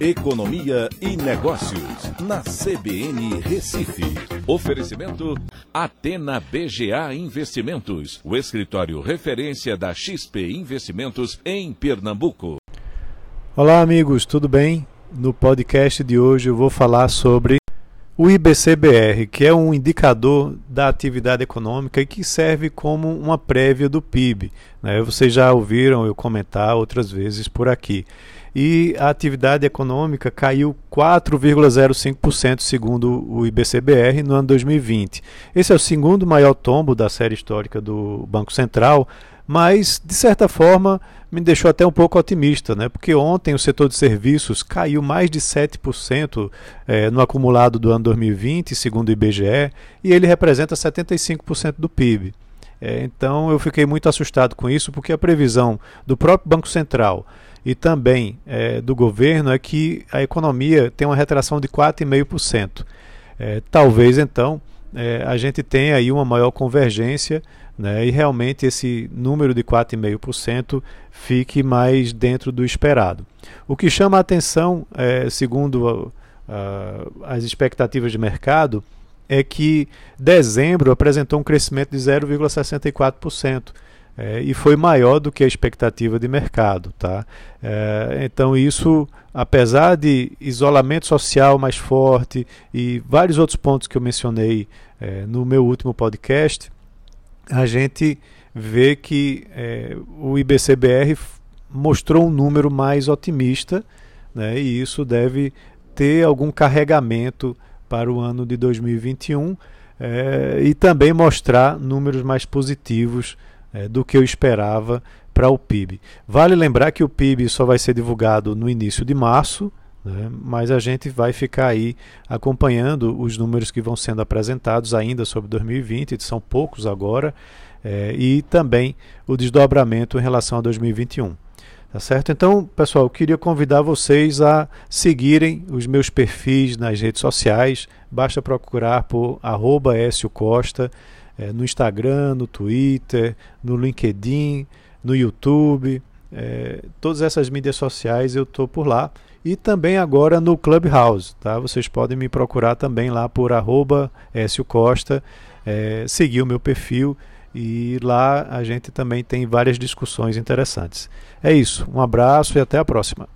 Economia e Negócios, na CBN Recife. Oferecimento Atena BGA Investimentos, o escritório referência da XP Investimentos em Pernambuco. Olá, amigos, tudo bem? No podcast de hoje eu vou falar sobre o IBCBR, que é um indicador da atividade econômica e que serve como uma prévia do PIB. Né? Vocês já ouviram eu comentar outras vezes por aqui e a atividade econômica caiu 4,05% segundo o IBCBR no ano 2020. Esse é o segundo maior tombo da série histórica do Banco Central, mas de certa forma me deixou até um pouco otimista, né? porque ontem o setor de serviços caiu mais de 7% é, no acumulado do ano 2020, segundo o IBGE, e ele representa 75% do PIB. É, então eu fiquei muito assustado com isso, porque a previsão do próprio Banco Central e também é, do governo é que a economia tem uma retração de 4,5%. É, talvez então é, a gente tenha aí uma maior convergência né, e realmente esse número de 4,5% fique mais dentro do esperado. O que chama a atenção, é, segundo as expectativas de mercado, é que dezembro apresentou um crescimento de 0,64% é, e foi maior do que a expectativa de mercado. Tá? É, então, isso, apesar de isolamento social mais forte e vários outros pontos que eu mencionei é, no meu último podcast, a gente vê que é, o IBCBR mostrou um número mais otimista né, e isso deve ter algum carregamento para o ano de 2021 é, e também mostrar números mais positivos é, do que eu esperava para o PIB. Vale lembrar que o PIB só vai ser divulgado no início de março, né, mas a gente vai ficar aí acompanhando os números que vão sendo apresentados ainda sobre 2020, são poucos agora, é, e também o desdobramento em relação a 2021. Tá certo? Então, pessoal, eu queria convidar vocês a seguirem os meus perfis nas redes sociais. Basta procurar por arroba Costa é, no Instagram, no Twitter, no LinkedIn, no YouTube. É, todas essas mídias sociais eu estou por lá. E também agora no Clubhouse. Tá? Vocês podem me procurar também lá por arroba Costa, é, seguir o meu perfil e lá a gente também tem várias discussões interessantes. É isso, um abraço e até a próxima.